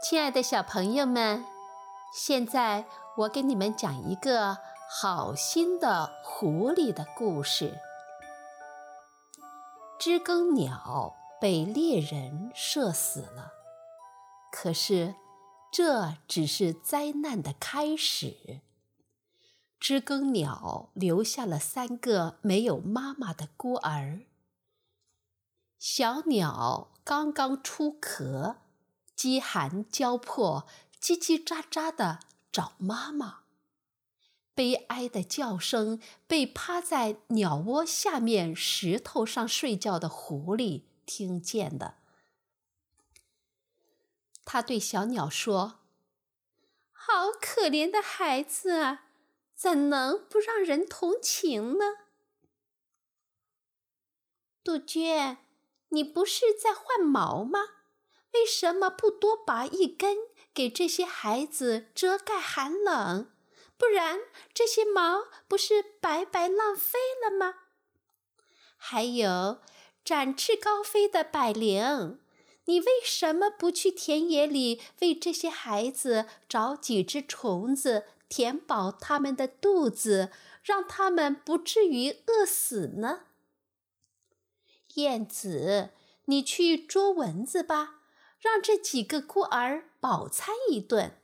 亲爱的小朋友们，现在我给你们讲一个好心的狐狸的故事。知更鸟被猎人射死了，可是这只是灾难的开始。知更鸟留下了三个没有妈妈的孤儿。小鸟刚刚出壳，饥寒交迫，叽叽喳喳地找妈妈。悲哀的叫声被趴在鸟窝下面石头上睡觉的狐狸听见的。他对小鸟说：“好可怜的孩子啊！”怎能不让人同情呢？杜鹃，你不是在换毛吗？为什么不多拔一根，给这些孩子遮盖寒冷？不然这些毛不是白白浪费了吗？还有展翅高飞的百灵，你为什么不去田野里为这些孩子找几只虫子？填饱他们的肚子，让他们不至于饿死呢。燕子，你去捉蚊子吧，让这几个孤儿饱餐一顿。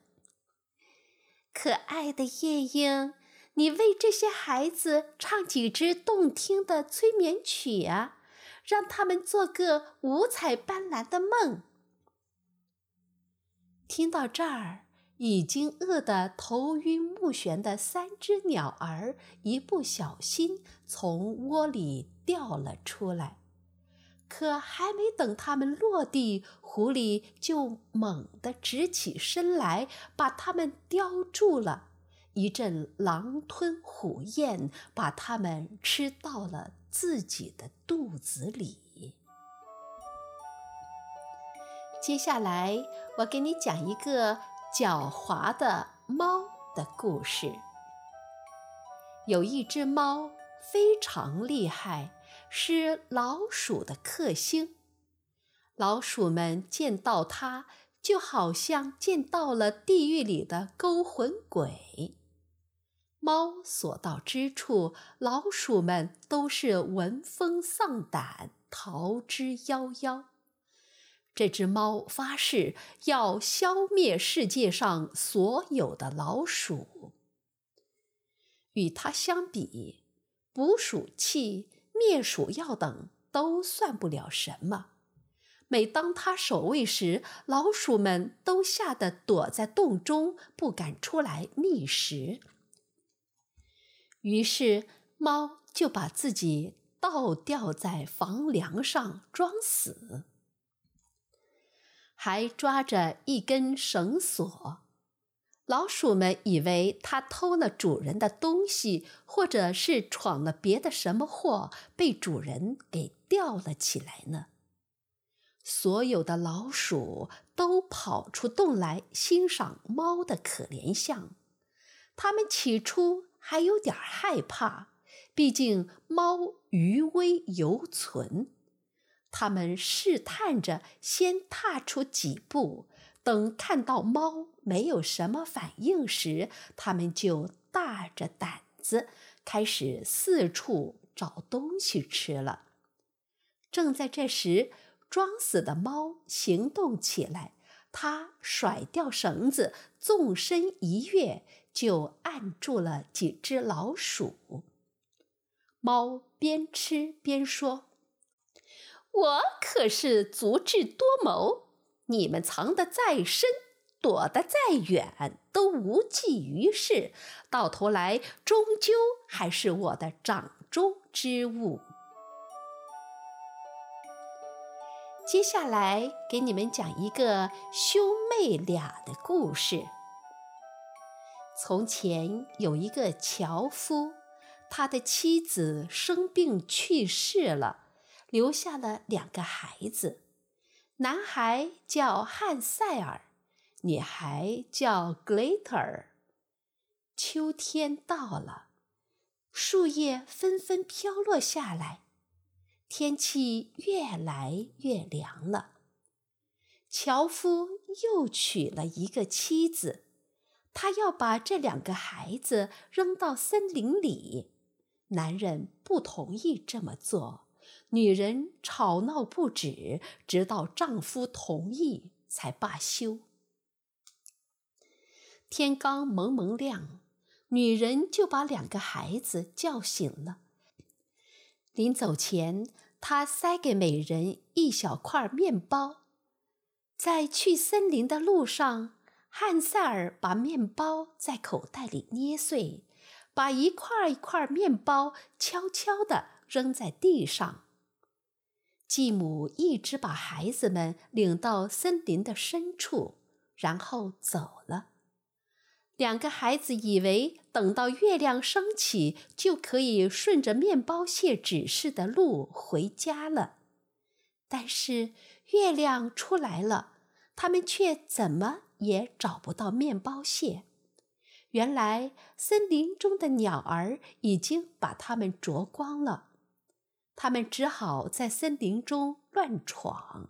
可爱的夜莺，你为这些孩子唱几支动听的催眠曲啊，让他们做个五彩斑斓的梦。听到这儿。已经饿得头晕目眩的三只鸟儿，一不小心从窝里掉了出来。可还没等它们落地，狐狸就猛地直起身来，把它们叼住了。一阵狼吞虎咽，把它们吃到了自己的肚子里。接下来，我给你讲一个。狡猾的猫的故事。有一只猫非常厉害，是老鼠的克星。老鼠们见到它，就好像见到了地狱里的勾魂鬼。猫所到之处，老鼠们都是闻风丧胆，逃之夭夭。这只猫发誓要消灭世界上所有的老鼠。与它相比，捕鼠器、灭鼠药等都算不了什么。每当它守卫时，老鼠们都吓得躲在洞中，不敢出来觅食。于是，猫就把自己倒吊在房梁上装死。还抓着一根绳索，老鼠们以为它偷了主人的东西，或者是闯了别的什么祸，被主人给吊了起来呢。所有的老鼠都跑出洞来欣赏猫的可怜相，它们起初还有点害怕，毕竟猫余威犹存。他们试探着先踏出几步，等看到猫没有什么反应时，他们就大着胆子开始四处找东西吃了。正在这时，装死的猫行动起来，它甩掉绳子，纵身一跃，就按住了几只老鼠。猫边吃边说。我可是足智多谋，你们藏得再深，躲得再远，都无济于事。到头来，终究还是我的掌中之物。接下来给你们讲一个兄妹俩的故事。从前有一个樵夫，他的妻子生病去世了。留下了两个孩子，男孩叫汉塞尔，女孩叫格雷特尔。秋天到了，树叶纷纷飘落下来，天气越来越凉了。樵夫又娶了一个妻子，他要把这两个孩子扔到森林里。男人不同意这么做，女人吵闹不止，直到丈夫同意才罢休。天刚蒙蒙亮，女人就把两个孩子叫醒了。临走前，她塞给每人一小块面包。在去森林的路上，汉塞尔把面包在口袋里捏碎，把一块一块面包悄悄地扔在地上。继母一直把孩子们领到森林的深处，然后走了。两个孩子以为等到月亮升起，就可以顺着面包屑指示的路回家了。但是月亮出来了，他们却怎么也找不到面包屑。原来森林中的鸟儿已经把它们啄光了，他们只好在森林中乱闯。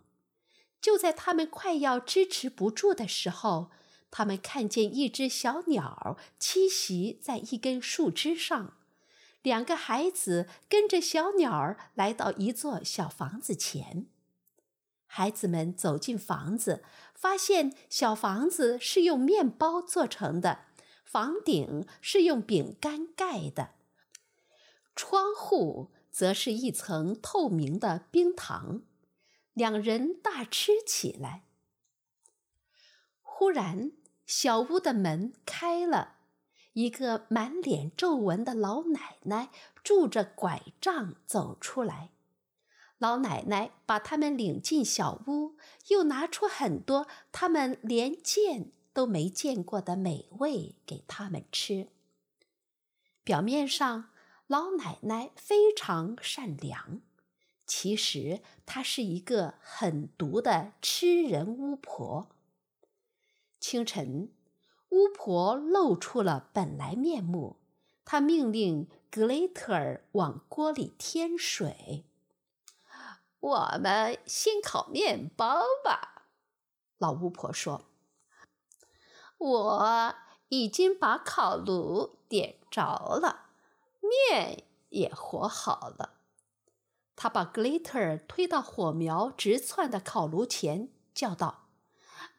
就在他们快要支持不住的时候，他们看见一只小鸟栖息在一根树枝上，两个孩子跟着小鸟来到一座小房子前。孩子们走进房子，发现小房子是用面包做成的，房顶是用饼干盖的，窗户则是一层透明的冰糖。两人大吃起来。忽然，小屋的门开了，一个满脸皱纹的老奶奶拄着拐杖走出来。老奶奶把他们领进小屋，又拿出很多他们连见都没见过的美味给他们吃。表面上，老奶奶非常善良，其实她是一个狠毒的吃人巫婆。清晨，巫婆露出了本来面目。她命令格雷特尔往锅里添水。我们先烤面包吧，老巫婆说。我已经把烤炉点着了，面也和好了。他把格雷特尔推到火苗直窜的烤炉前，叫道。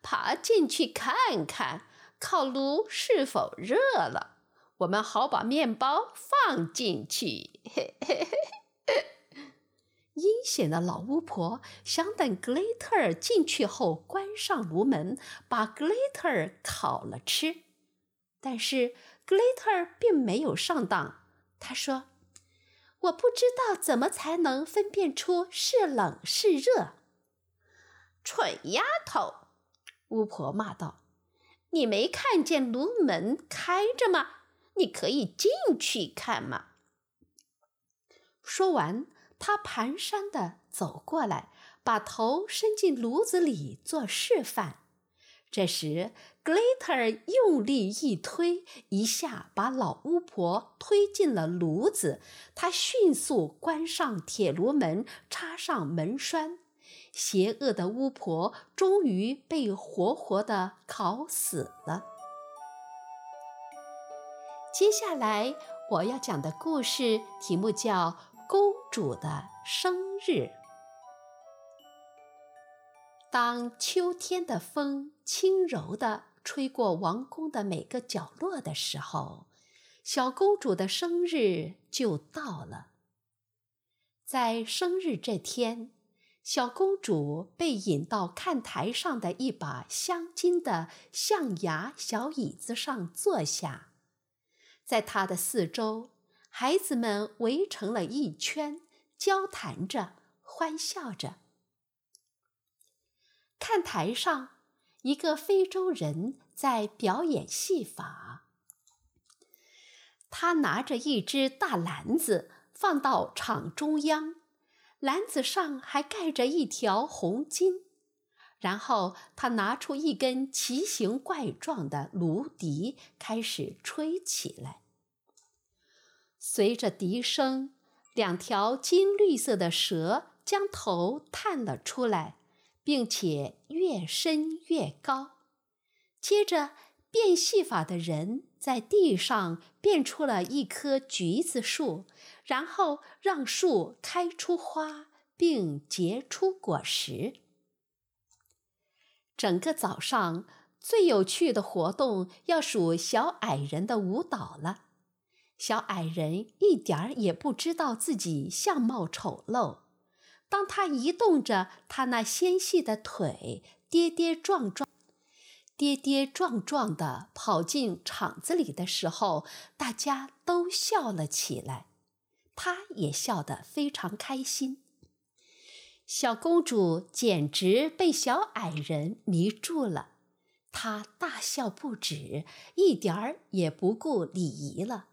爬进去看看，烤炉是否热了？我们好把面包放进去。嘿嘿嘿。阴险的老巫婆想等格雷特尔进去后关上炉门，把格雷特尔烤了吃。但是格雷特尔并没有上当。他说：“我不知道怎么才能分辨出是冷是热。”蠢丫头！巫婆骂道：“你没看见炉门开着吗？你可以进去看嘛。”说完，她蹒跚地走过来，把头伸进炉子里做示范。这时，格雷特尔用力一推，一下把老巫婆推进了炉子。他迅速关上铁炉门，插上门栓。邪恶的巫婆终于被活活的烤死了。接下来我要讲的故事题目叫《公主的生日》。当秋天的风轻柔地吹过王宫的每个角落的时候，小公主的生日就到了。在生日这天。小公主被引到看台上的一把镶金的象牙小椅子上坐下，在她的四周，孩子们围成了一圈，交谈着，欢笑着。看台上，一个非洲人在表演戏法，他拿着一只大篮子放到场中央。篮子上还盖着一条红巾，然后他拿出一根奇形怪状的芦笛，开始吹起来。随着笛声，两条金绿色的蛇将头探了出来，并且越伸越高。接着，变戏法的人在地上变出了一棵橘子树，然后让树开出花，并结出果实。整个早上最有趣的活动要数小矮人的舞蹈了。小矮人一点儿也不知道自己相貌丑陋。当他移动着他那纤细的腿，跌跌撞撞、跌跌撞撞地跑进场子里的时候，大家都笑了起来。他也笑得非常开心。小公主简直被小矮人迷住了，她大笑不止，一点儿也不顾礼仪了。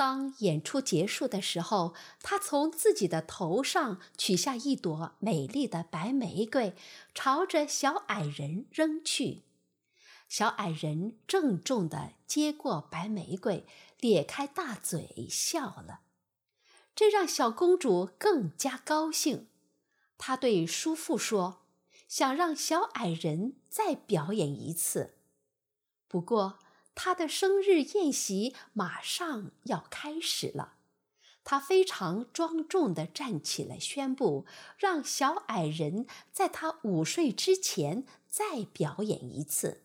当演出结束的时候，他从自己的头上取下一朵美丽的白玫瑰，朝着小矮人扔去。小矮人郑重地接过白玫瑰，咧开大嘴笑了。这让小公主更加高兴。她对叔父说：“想让小矮人再表演一次。”不过。他的生日宴席马上要开始了，他非常庄重地站起来宣布，让小矮人在他午睡之前再表演一次。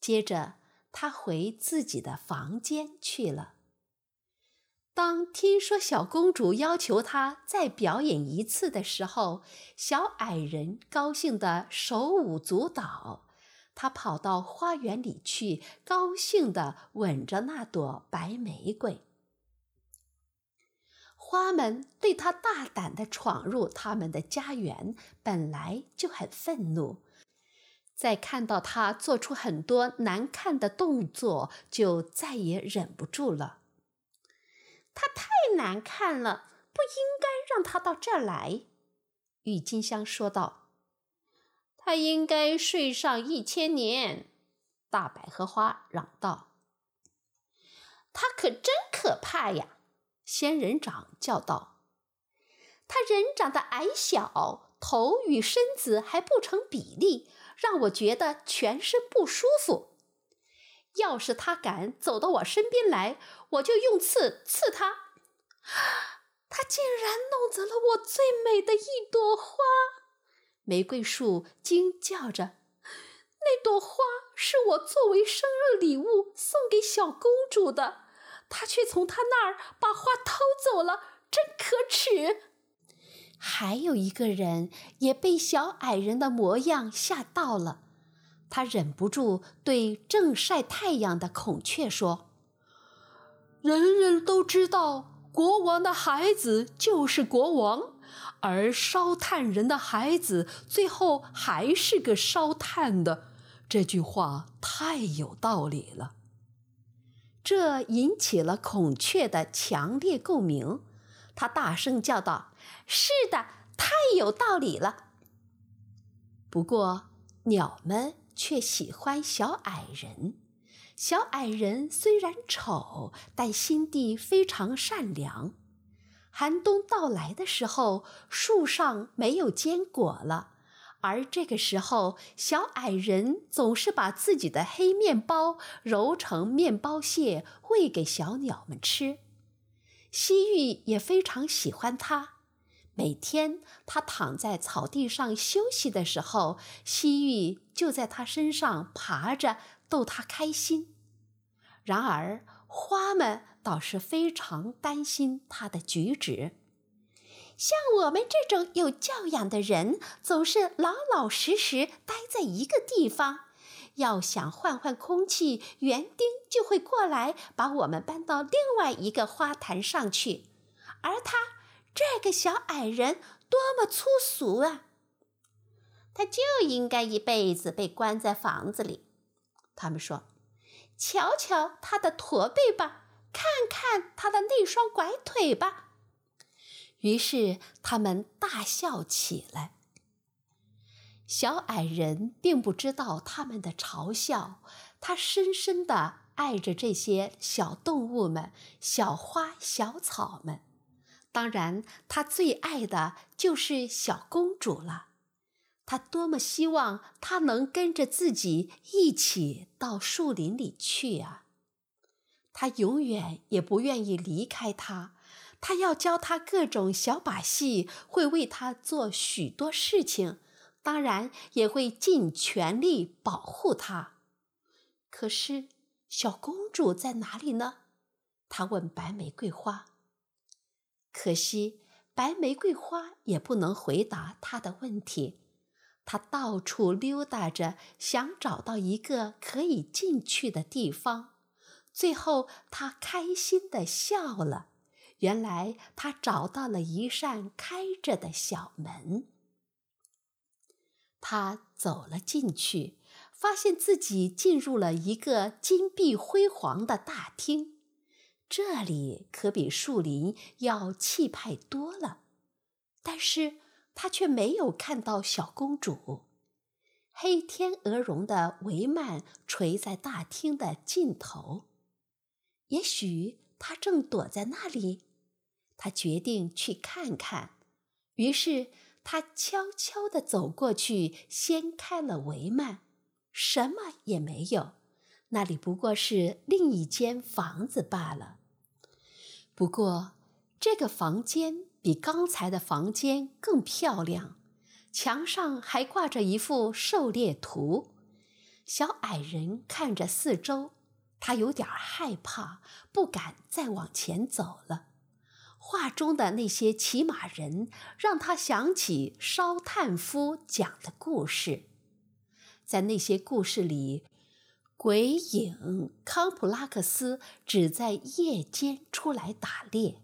接着，他回自己的房间去了。当听说小公主要求他再表演一次的时候，小矮人高兴得手舞足蹈。他跑到花园里去，高兴地吻着那朵白玫瑰。花们对他大胆地闯入他们的家园本来就很愤怒，在看到他做出很多难看的动作，就再也忍不住了。他太难看了，不应该让他到这儿来。”郁金香说道。他应该睡上一千年，大百合花嚷道：“他可真可怕呀！”仙人掌叫道：“他人长得矮小，头与身子还不成比例，让我觉得全身不舒服。要是他敢走到我身边来，我就用刺刺他。他竟然弄走了我最美的一朵花！”玫瑰树惊叫着：“那朵花是我作为生日礼物送给小公主的，她却从她那儿把花偷走了，真可耻！”还有一个人也被小矮人的模样吓到了，他忍不住对正晒太阳的孔雀说：“人人都知道，国王的孩子就是国王。”而烧炭人的孩子最后还是个烧炭的，这句话太有道理了。这引起了孔雀的强烈共鸣，它大声叫道：“是的，太有道理了。”不过，鸟们却喜欢小矮人。小矮人虽然丑，但心地非常善良。寒冬到来的时候，树上没有坚果了，而这个时候，小矮人总是把自己的黑面包揉成面包屑喂给小鸟们吃。西域也非常喜欢它，每天它躺在草地上休息的时候，西域就在它身上爬着逗它开心。然而，花们。倒是非常担心他的举止。像我们这种有教养的人，总是老老实实待在一个地方。要想换换空气，园丁就会过来把我们搬到另外一个花坛上去。而他这个小矮人多么粗俗啊！他就应该一辈子被关在房子里。他们说：“瞧瞧他的驼背吧。”看看他的那双拐腿吧。于是他们大笑起来。小矮人并不知道他们的嘲笑，他深深的爱着这些小动物们、小花小草们。当然，他最爱的就是小公主了。他多么希望他能跟着自己一起到树林里去啊！他永远也不愿意离开他，他要教他各种小把戏，会为他做许多事情，当然也会尽全力保护他。可是，小公主在哪里呢？他问白玫瑰花。可惜，白玫瑰花也不能回答他的问题。他到处溜达着，想找到一个可以进去的地方。最后，他开心地笑了。原来，他找到了一扇开着的小门。他走了进去，发现自己进入了一个金碧辉煌的大厅。这里可比树林要气派多了。但是，他却没有看到小公主，黑天鹅绒的帷幔垂在大厅的尽头。也许他正躲在那里。他决定去看看，于是他悄悄地走过去，掀开了帷幔，什么也没有。那里不过是另一间房子罢了。不过，这个房间。比刚才的房间更漂亮，墙上还挂着一幅狩猎图。小矮人看着四周，他有点害怕，不敢再往前走了。画中的那些骑马人让他想起烧炭夫讲的故事，在那些故事里，鬼影康普拉克斯只在夜间出来打猎。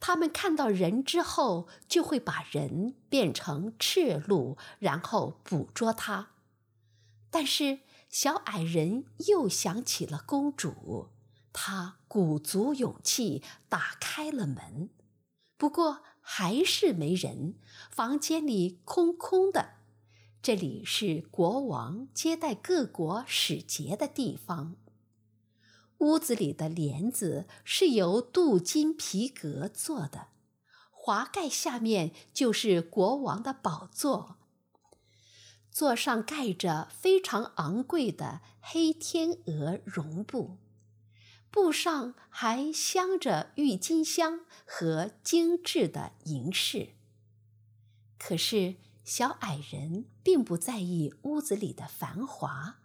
他们看到人之后，就会把人变成赤鹿，然后捕捉他。但是小矮人又想起了公主，他鼓足勇气打开了门，不过还是没人，房间里空空的。这里是国王接待各国使节的地方。屋子里的帘子是由镀金皮革做的，华盖下面就是国王的宝座，座上盖着非常昂贵的黑天鹅绒布，布上还镶着郁金香和精致的银饰。可是小矮人并不在意屋子里的繁华。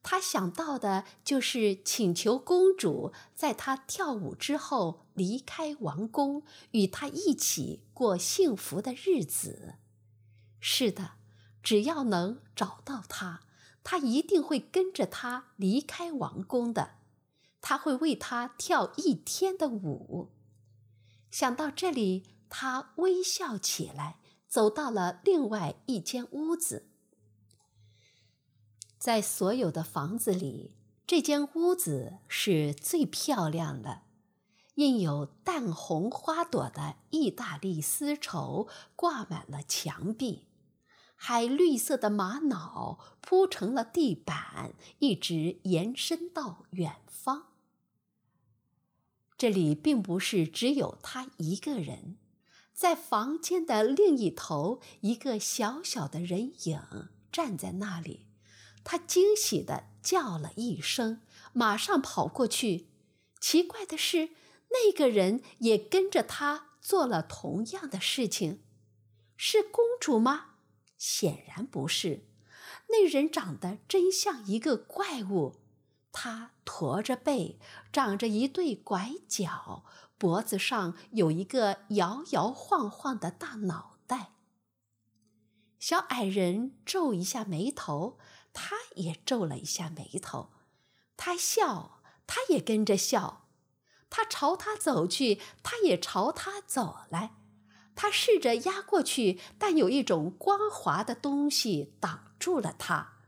他想到的就是请求公主在他跳舞之后离开王宫，与他一起过幸福的日子。是的，只要能找到他，他一定会跟着他离开王宫的。他会为他跳一天的舞。想到这里，他微笑起来，走到了另外一间屋子。在所有的房子里，这间屋子是最漂亮的，印有淡红花朵的意大利丝绸挂满了墙壁，海绿色的玛瑙铺成了地板，一直延伸到远方。这里并不是只有他一个人，在房间的另一头，一个小小的人影站在那里。他惊喜地叫了一声，马上跑过去。奇怪的是，那个人也跟着他做了同样的事情。是公主吗？显然不是。那人长得真像一个怪物。他驼着背，长着一对拐角，脖子上有一个摇摇晃晃的大脑袋。小矮人皱一下眉头。他也皱了一下眉头，他笑，他也跟着笑。他朝他走去，他也朝他走来。他试着压过去，但有一种光滑的东西挡住了他。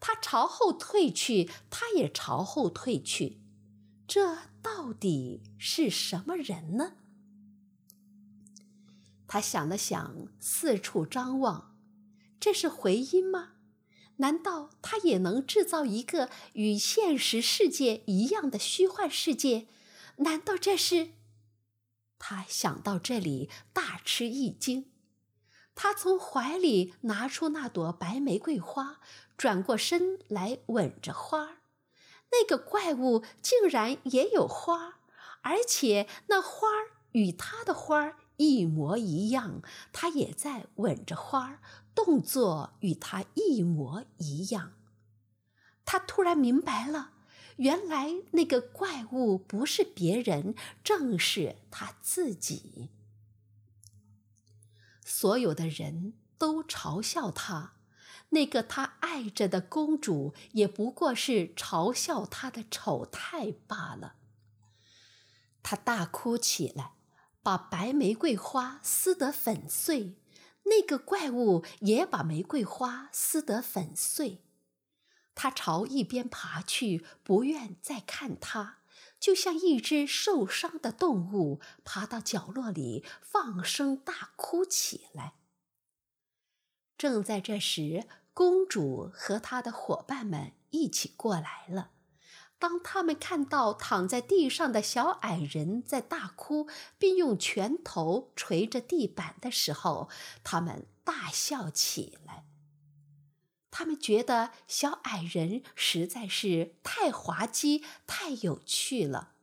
他朝后退去，他也朝后退去。这到底是什么人呢？他想了想，四处张望，这是回音吗？难道他也能制造一个与现实世界一样的虚幻世界？难道这是？他想到这里，大吃一惊。他从怀里拿出那朵白玫瑰花，转过身来吻着花。那个怪物竟然也有花，而且那花与他的花一模一样。他也在吻着花，动作与他一模一样。他突然明白了，原来那个怪物不是别人，正是他自己。所有的人都嘲笑他，那个他爱着的公主也不过是嘲笑他的丑态罢了。他大哭起来，把白玫瑰花撕得粉碎，那个怪物也把玫瑰花撕得粉碎。他朝一边爬去，不愿再看他。就像一只受伤的动物，爬到角落里放声大哭起来。正在这时，公主和她的伙伴们一起过来了。当他们看到躺在地上的小矮人在大哭，并用拳头捶着地板的时候，他们大笑起来。他们觉得小矮人实在是太滑稽、太有趣了。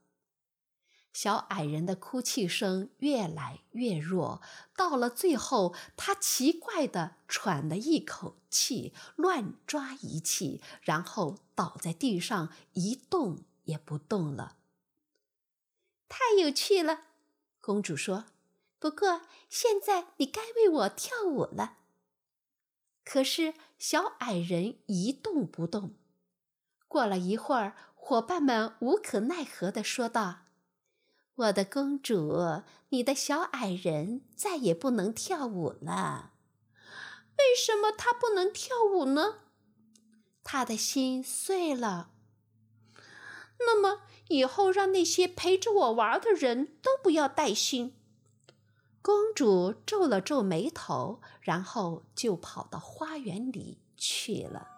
小矮人的哭泣声越来越弱，到了最后，他奇怪地喘了一口气，乱抓一气，然后倒在地上一动也不动了。太有趣了，公主说。不过现在你该为我跳舞了。可是小矮人一动不动。过了一会儿，伙伴们无可奈何地说道：“我的公主，你的小矮人再也不能跳舞了。为什么他不能跳舞呢？他的心碎了。那么以后让那些陪着我玩的人都不要带心。”公主皱了皱眉头，然后就跑到花园里去了。